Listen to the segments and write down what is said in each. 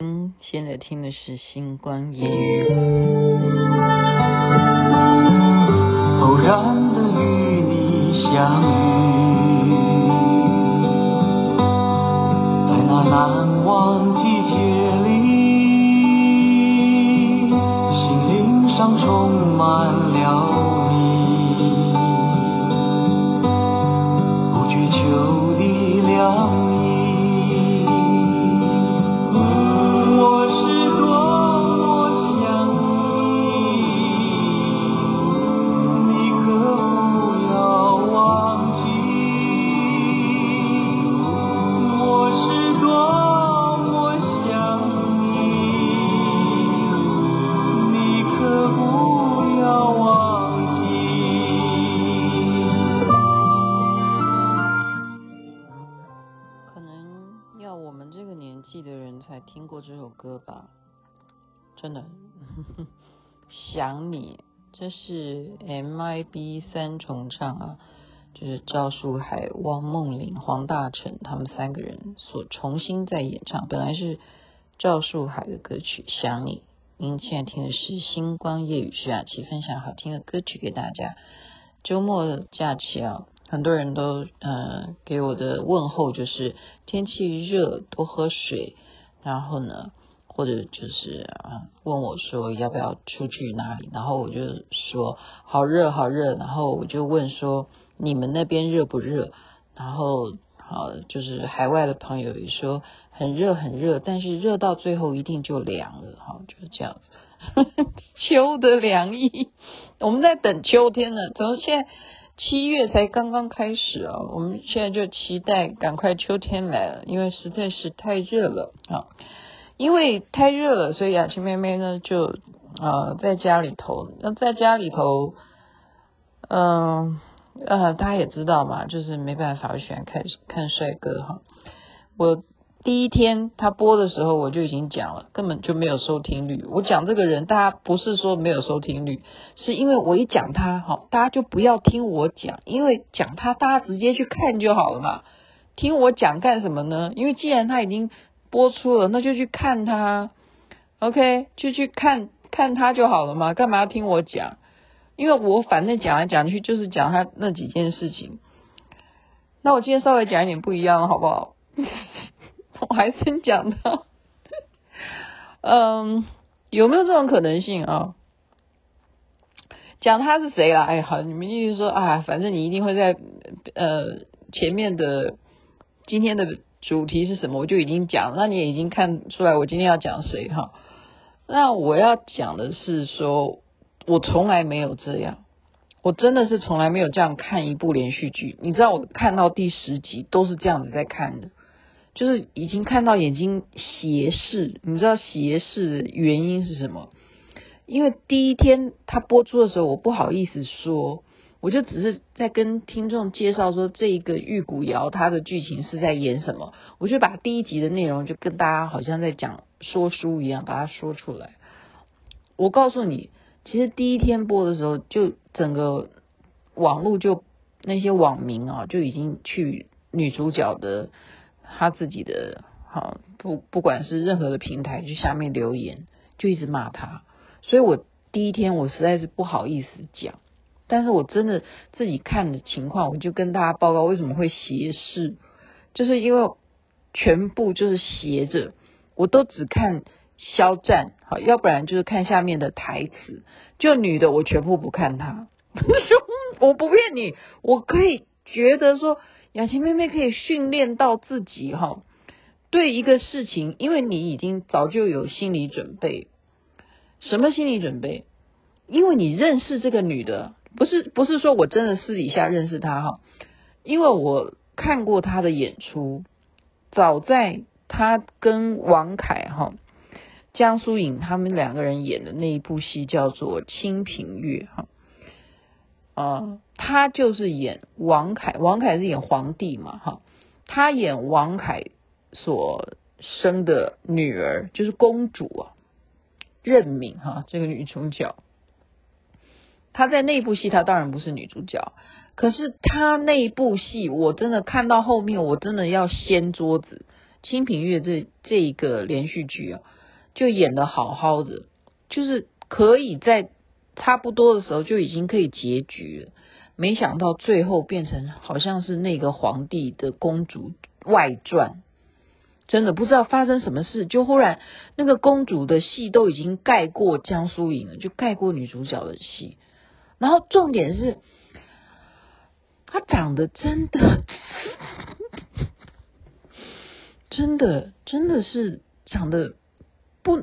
嗯，现在听的是《星光夜语》。偶然的与你相遇，在那难忘季节里，心灵上充满了你，不觉秋的凉。这是 MIB 三重唱啊，就是赵树海、汪梦玲、黄大成他们三个人所重新在演唱。本来是赵树海的歌曲《想你》，您现在听的是星光夜雨徐雅琪分享好听的歌曲给大家。周末假期啊，很多人都呃给我的问候就是天气热，多喝水，然后呢。或者就是啊，问我说要不要出去哪里，然后我就说好热好热，然后我就问说你们那边热不热？然后好就是海外的朋友也说很热很热，但是热到最后一定就凉了哈，就是这样子。秋的凉意，我们在等秋天呢，怎么现在七月才刚刚开始啊？我们现在就期待赶快秋天来了，因为实在是太热了啊。因为太热了，所以雅琪妹妹呢就呃在家里头。那在家里头，嗯呃，大家也知道嘛，就是没办法，我喜欢看看帅哥哈。我第一天他播的时候，我就已经讲了，根本就没有收听率。我讲这个人，大家不是说没有收听率，是因为我一讲他哈，大家就不要听我讲，因为讲他大家直接去看就好了嘛。听我讲干什么呢？因为既然他已经。播出了，那就去看他，OK，就去看看他就好了嘛，干嘛要听我讲？因为我反正讲来讲去就是讲他那几件事情。那我今天稍微讲一点不一样，好不好？我还是讲他，嗯，有没有这种可能性啊？讲他是谁啦？哎，好，你们意思说啊，反正你一定会在呃前面的今天的。主题是什么？我就已经讲，那你也已经看出来我今天要讲谁哈？那我要讲的是说，我从来没有这样，我真的是从来没有这样看一部连续剧。你知道我看到第十集都是这样子在看的，就是已经看到眼睛斜视。你知道斜视的原因是什么？因为第一天他播出的时候，我不好意思说。我就只是在跟听众介绍说，这一个玉骨遥它的剧情是在演什么，我就把第一集的内容就跟大家好像在讲说书一样，把它说出来。我告诉你，其实第一天播的时候，就整个网络就那些网民啊，就已经去女主角的她自己的好不不管是任何的平台，就下面留言，就一直骂她。所以我第一天我实在是不好意思讲。但是我真的自己看的情况，我就跟大家报告为什么会斜视，就是因为全部就是斜着，我都只看肖战，好，要不然就是看下面的台词，就女的我全部不看她，我不骗你，我可以觉得说雅琪妹妹可以训练到自己哈，对一个事情，因为你已经早就有心理准备，什么心理准备？因为你认识这个女的。不是不是说我真的私底下认识他哈，因为我看过他的演出，早在他跟王凯哈、江疏影他们两个人演的那一部戏叫做《清平乐》哈，啊，他就是演王凯，王凯是演皇帝嘛哈，他演王凯所生的女儿就是公主啊，任敏哈这个女主角。她在那部戏，她当然不是女主角，可是她那部戏，我真的看到后面，我真的要掀桌子，《清平乐》这这一个连续剧啊，就演得好好的，就是可以在差不多的时候就已经可以结局了。没想到最后变成好像是那个皇帝的公主外传，真的不知道发生什么事，就忽然那个公主的戏都已经盖过江疏影了，就盖过女主角的戏。然后重点是，她长得真的。真的，真的是长得不，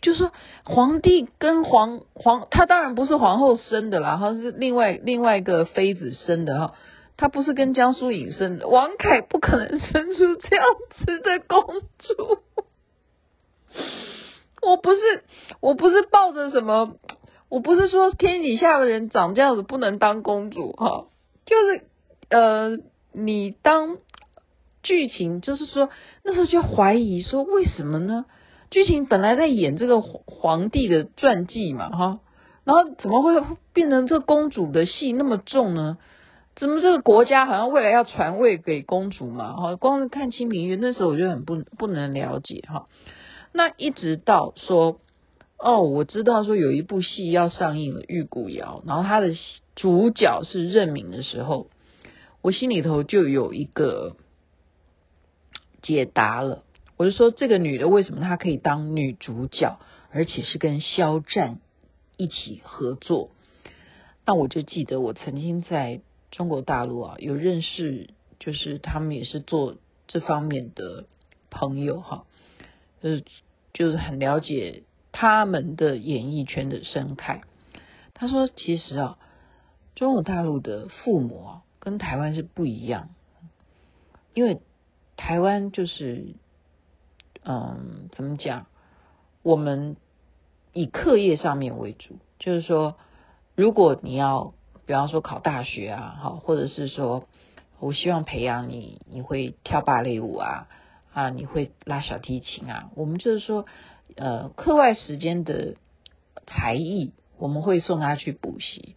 就是说皇帝跟皇皇，他当然不是皇后生的啦，他是另外另外一个妃子生的哈，他不是跟江疏影生的，王凯不可能生出这样子的公主。我不是，我不是抱着什么，我不是说天底下的人长这样子不能当公主哈，就是呃，你当。剧情就是说，那时候就怀疑说，为什么呢？剧情本来在演这个皇帝的传记嘛，哈，然后怎么会变成这公主的戏那么重呢？怎么这个国家好像未来要传位给公主嘛？哈，光是看《清平乐》那时候我就很不不能了解哈。那一直到说，哦，我知道说有一部戏要上映了，《玉骨遥》，然后他的主角是任敏的时候，我心里头就有一个。解答了，我就说这个女的为什么她可以当女主角，而且是跟肖战一起合作？那我就记得我曾经在中国大陆啊有认识，就是他们也是做这方面的朋友哈，就是就是很了解他们的演艺圈的生态。他说，其实啊，中国大陆的父母啊跟台湾是不一样，因为。台湾就是，嗯，怎么讲？我们以课业上面为主，就是说，如果你要，比方说考大学啊，好，或者是说，我希望培养你，你会跳芭蕾舞啊，啊，你会拉小提琴啊，我们就是说，呃，课外时间的才艺，我们会送他去补习，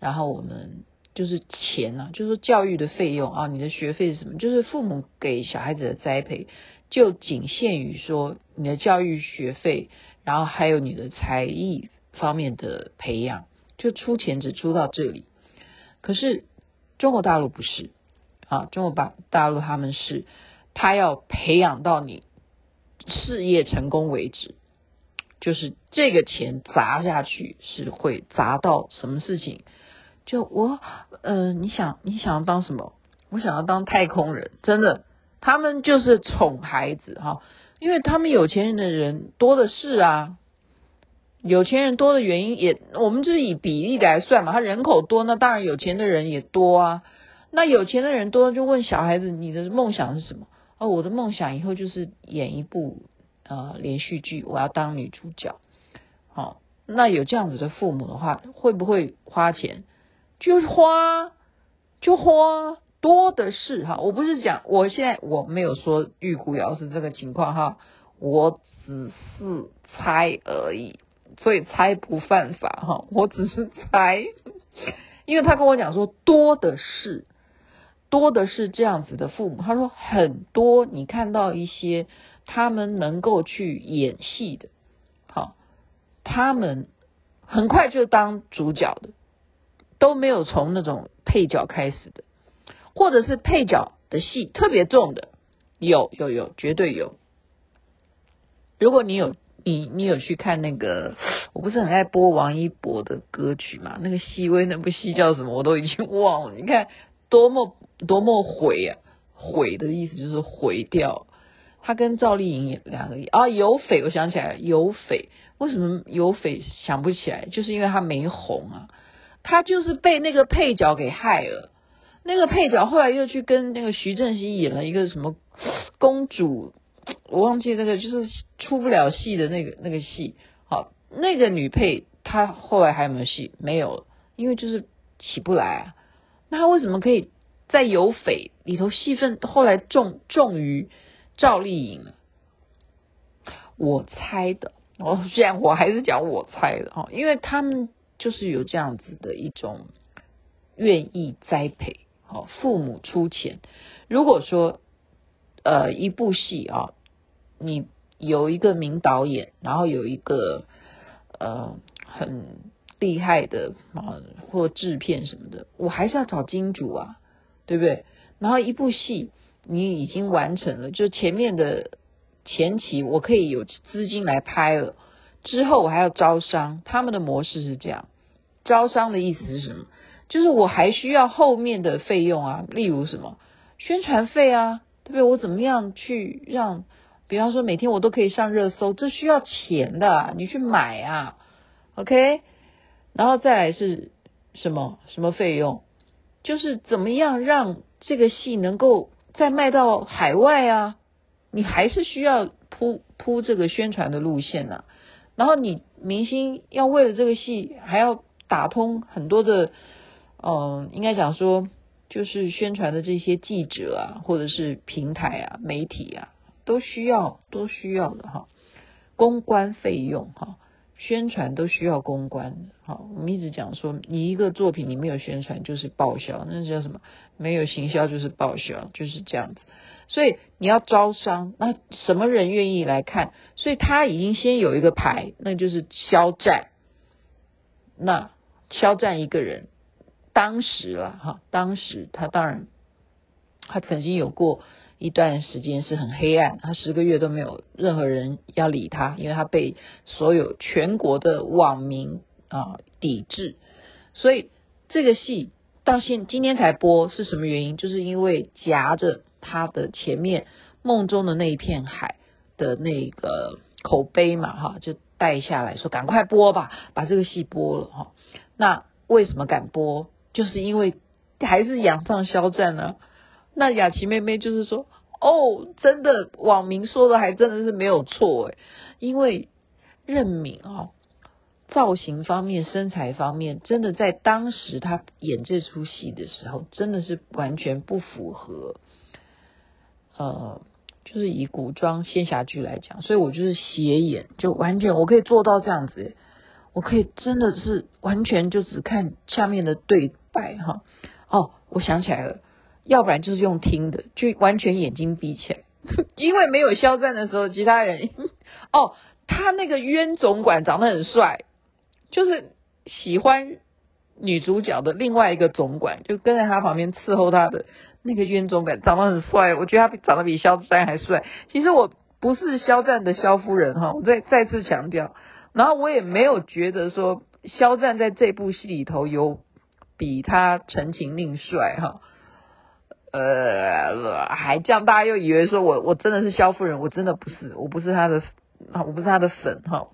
然后我们。就是钱啊，就是教育的费用啊，你的学费是什么？就是父母给小孩子的栽培，就仅限于说你的教育学费，然后还有你的才艺方面的培养，就出钱只出到这里。可是中国大陆不是啊，中国大大陆他们是，他要培养到你事业成功为止，就是这个钱砸下去是会砸到什么事情？就我，呃，你想你想要当什么？我想要当太空人，真的，他们就是宠孩子哈，因为他们有钱人的人多的是啊，有钱人多的原因也，我们就是以比例来算嘛，他人口多，那当然有钱的人也多啊。那有钱的人多，就问小孩子，你的梦想是什么？哦，我的梦想以后就是演一部呃连续剧，我要当女主角。好，那有这样子的父母的话，会不会花钱？就是花，就花多的是哈。我不是讲，我现在我没有说玉骨遥是这个情况哈，我只是猜而已，所以猜不犯法哈。我只是猜，因为他跟我讲说多的是，多的是这样子的父母。他说很多，你看到一些他们能够去演戏的，好，他们很快就当主角的。都没有从那种配角开始的，或者是配角的戏特别重的，有有有，绝对有。如果你有你你有去看那个，我不是很爱播王一博的歌曲嘛？那个熹微那部戏叫什么？我都已经忘了。你看多么多么毁啊，毁的意思就是毁掉。他跟赵丽颖两个啊，有匪，我想起来，有匪。为什么有匪想不起来？就是因为他没红啊。他就是被那个配角给害了，那个配角后来又去跟那个徐正熙演了一个什么公主，我忘记那个就是出不了戏的那个那个戏。好，那个女配她后来还有没有戏？没有，因为就是起不来啊。那他为什么可以在有匪里头戏份后来重重于赵丽颖？我猜的，我虽然我还是讲我猜的哈，因为他们。就是有这样子的一种愿意栽培，好，父母出钱。如果说呃一部戏啊，你有一个名导演，然后有一个呃很厉害的啊或制片什么的，我还是要找金主啊，对不对？然后一部戏你已经完成了，就前面的前期我可以有资金来拍了，之后我还要招商，他们的模式是这样，招商的意思是什么？就是我还需要后面的费用啊，例如什么宣传费啊，对不对？我怎么样去让，比方说每天我都可以上热搜，这需要钱的啊，你去买啊，OK？然后再来是什么什么费用？就是怎么样让这个戏能够再卖到海外啊？你还是需要铺铺这个宣传的路线啊。然后你明星要为了这个戏还要打通很多的。嗯，应该讲说，就是宣传的这些记者啊，或者是平台啊、媒体啊，都需要，都需要的哈。公关费用哈，宣传都需要公关。好，我们一直讲说，你一个作品你没有宣传就是报销，那叫什么？没有行销就是报销，就是这样子。所以你要招商，那什么人愿意来看？所以他已经先有一个牌，那就是肖战。那肖战一个人。当时了哈，当时他当然，他曾经有过一段时间是很黑暗，他十个月都没有任何人要理他，因为他被所有全国的网民啊抵制，所以这个戏到现今天才播是什么原因？就是因为夹着他的前面梦中的那一片海的那个口碑嘛哈，就带下来说赶快播吧，把这个戏播了哈。那为什么敢播？就是因为还是养上肖战呢，那雅琪妹妹就是说，哦，真的，网民说的还真的是没有错诶，因为任敏啊，造型方面、身材方面，真的在当时他演这出戏的时候，真的是完全不符合，呃，就是以古装仙侠剧来讲，所以我就是斜眼，就完全我可以做到这样子，我可以真的是完全就只看下面的对。白哈。哦，我想起来了，要不然就是用听的，就完全眼睛闭起来，因为没有肖战的时候，其他人 哦，他那个冤总管长得很帅，就是喜欢女主角的另外一个总管，就跟在他旁边伺候他的那个冤总管长得很帅，我觉得他长得比肖战还帅。其实我不是肖战的肖夫人哈，我再再次强调，然后我也没有觉得说肖战在这部戏里头有。比他陈情令帅哈，呃，还这样，大家又以为说我我真的是萧夫人，我真的不是，我不是他的，我不是他的粉哈。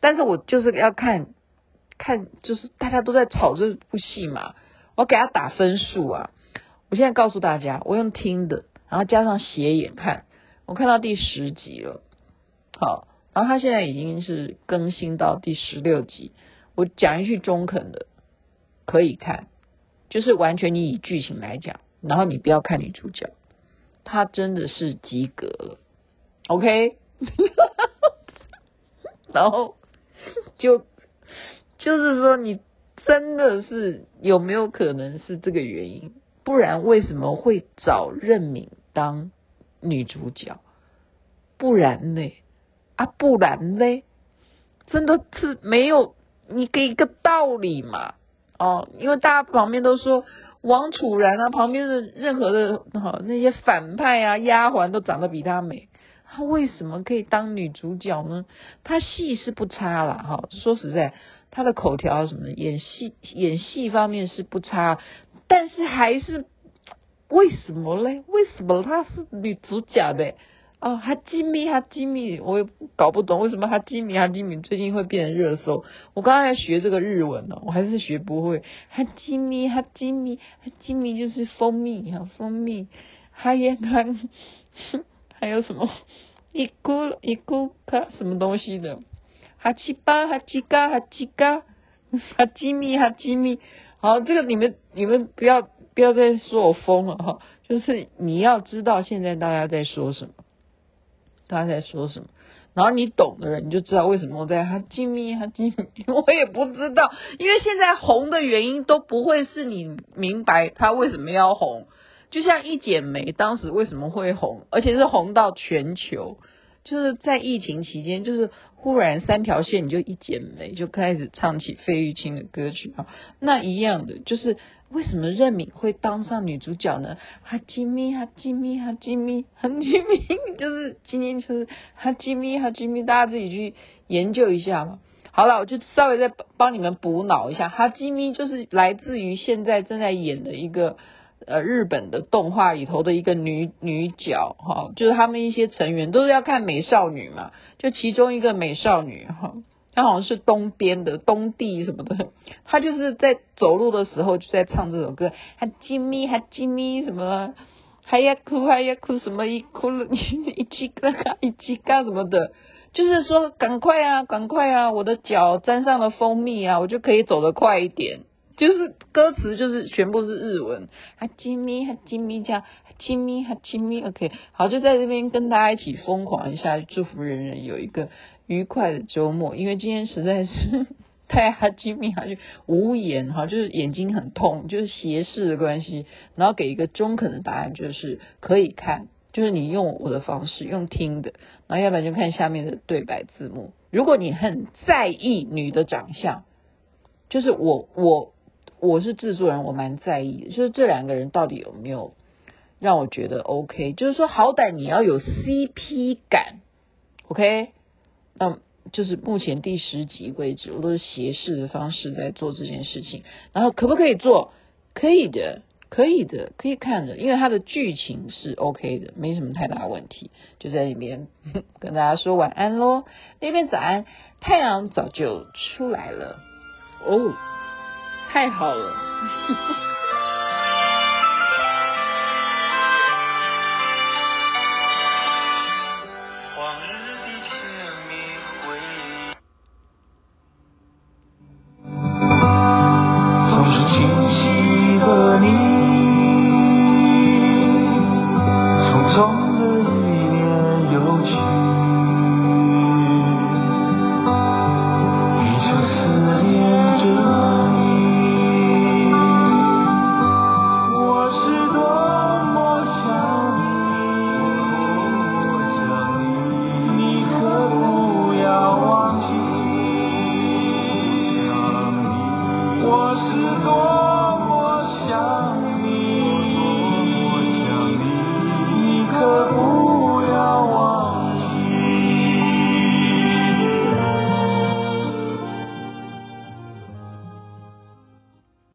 但是我就是要看，看就是大家都在炒这部戏嘛，我给他打分数啊。我现在告诉大家，我用听的，然后加上斜眼看，我看到第十集了，好，然后他现在已经是更新到第十六集。我讲一句中肯的。可以看，就是完全你以剧情来讲，然后你不要看女主角，她真的是及格了，OK，然后就就是说你真的是有没有可能是这个原因？不然为什么会找任敏当女主角？不然呢？啊，不然呢？真的是没有你给一个道理嘛？哦，因为大家旁边都说王楚然啊，旁边的任何的哈、那些反派啊、丫鬟都长得比她美，她为什么可以当女主角呢？她戏是不差啦，哈、说实在，她的口条什么，演戏演戏方面是不差，但是还是为什么嘞？为什么她是女主角的？哦，哈基米哈基米，我也搞不懂为什么哈基米哈基米最近会变成热搜。我刚刚在学这个日文呢，我还是学不会。哈基米哈基米哈基米就是蜂蜜哈蜂蜜，还有还还有什么一咕一咕卡什么东西的？哈七八哈七嘎哈七嘎哈基米哈基米。好，这个你们你们不要不要再说我疯了哈，就是你要知道现在大家在说什么。他在说什么？然后你懂的人，你就知道为什么我在哈基米哈基米，我也不知道，因为现在红的原因都不会是你明白他为什么要红，就像一剪梅当时为什么会红，而且是红到全球，就是在疫情期间，就是忽然三条线你就一剪梅就开始唱起费玉清的歌曲啊，那一样的就是。为什么任敏会当上女主角呢？哈基米哈基米哈基米哈基米，就是今天就是哈基米哈基米，大家自己去研究一下嘛。好了，我就稍微再帮你们补脑一下，哈基米就是来自于现在正在演的一个呃日本的动画里头的一个女女角哈，就是他们一些成员都是要看美少女嘛，就其中一个美少女哈。她好像是东边的东帝什么的，她就是在走路的时候就在唱这首歌，哈基米哈基米什么，还要哭还要哭什么一哭了 一起嘎一起嘎什么的，就是说赶快啊赶快啊，我的脚沾上了蜂蜜啊，我就可以走得快一点。就是歌词就是全部是日文，哈基米哈基米这样，哈基米哈基米，OK，好，就在这边跟大家一起疯狂一下，祝福人人有一个。愉快的周末，因为今天实在是 太哈基米哈，就无言哈，就是眼睛很痛，就是斜视的关系。然后给一个中肯的答案，就是可以看，就是你用我的方式用听的，然后要不然就看下面的对白字幕。如果你很在意女的长相，就是我我我是制作人，我蛮在意，就是这两个人到底有没有让我觉得 OK，就是说好歹你要有 CP 感，OK。那就是目前第十集为止，我都是斜视的方式在做这件事情。然后可不可以做？可以的，可以的，可以看的，因为它的剧情是 OK 的，没什么太大问题。就在里面跟大家说晚安喽，那边早安，太阳早就出来了哦，太好了。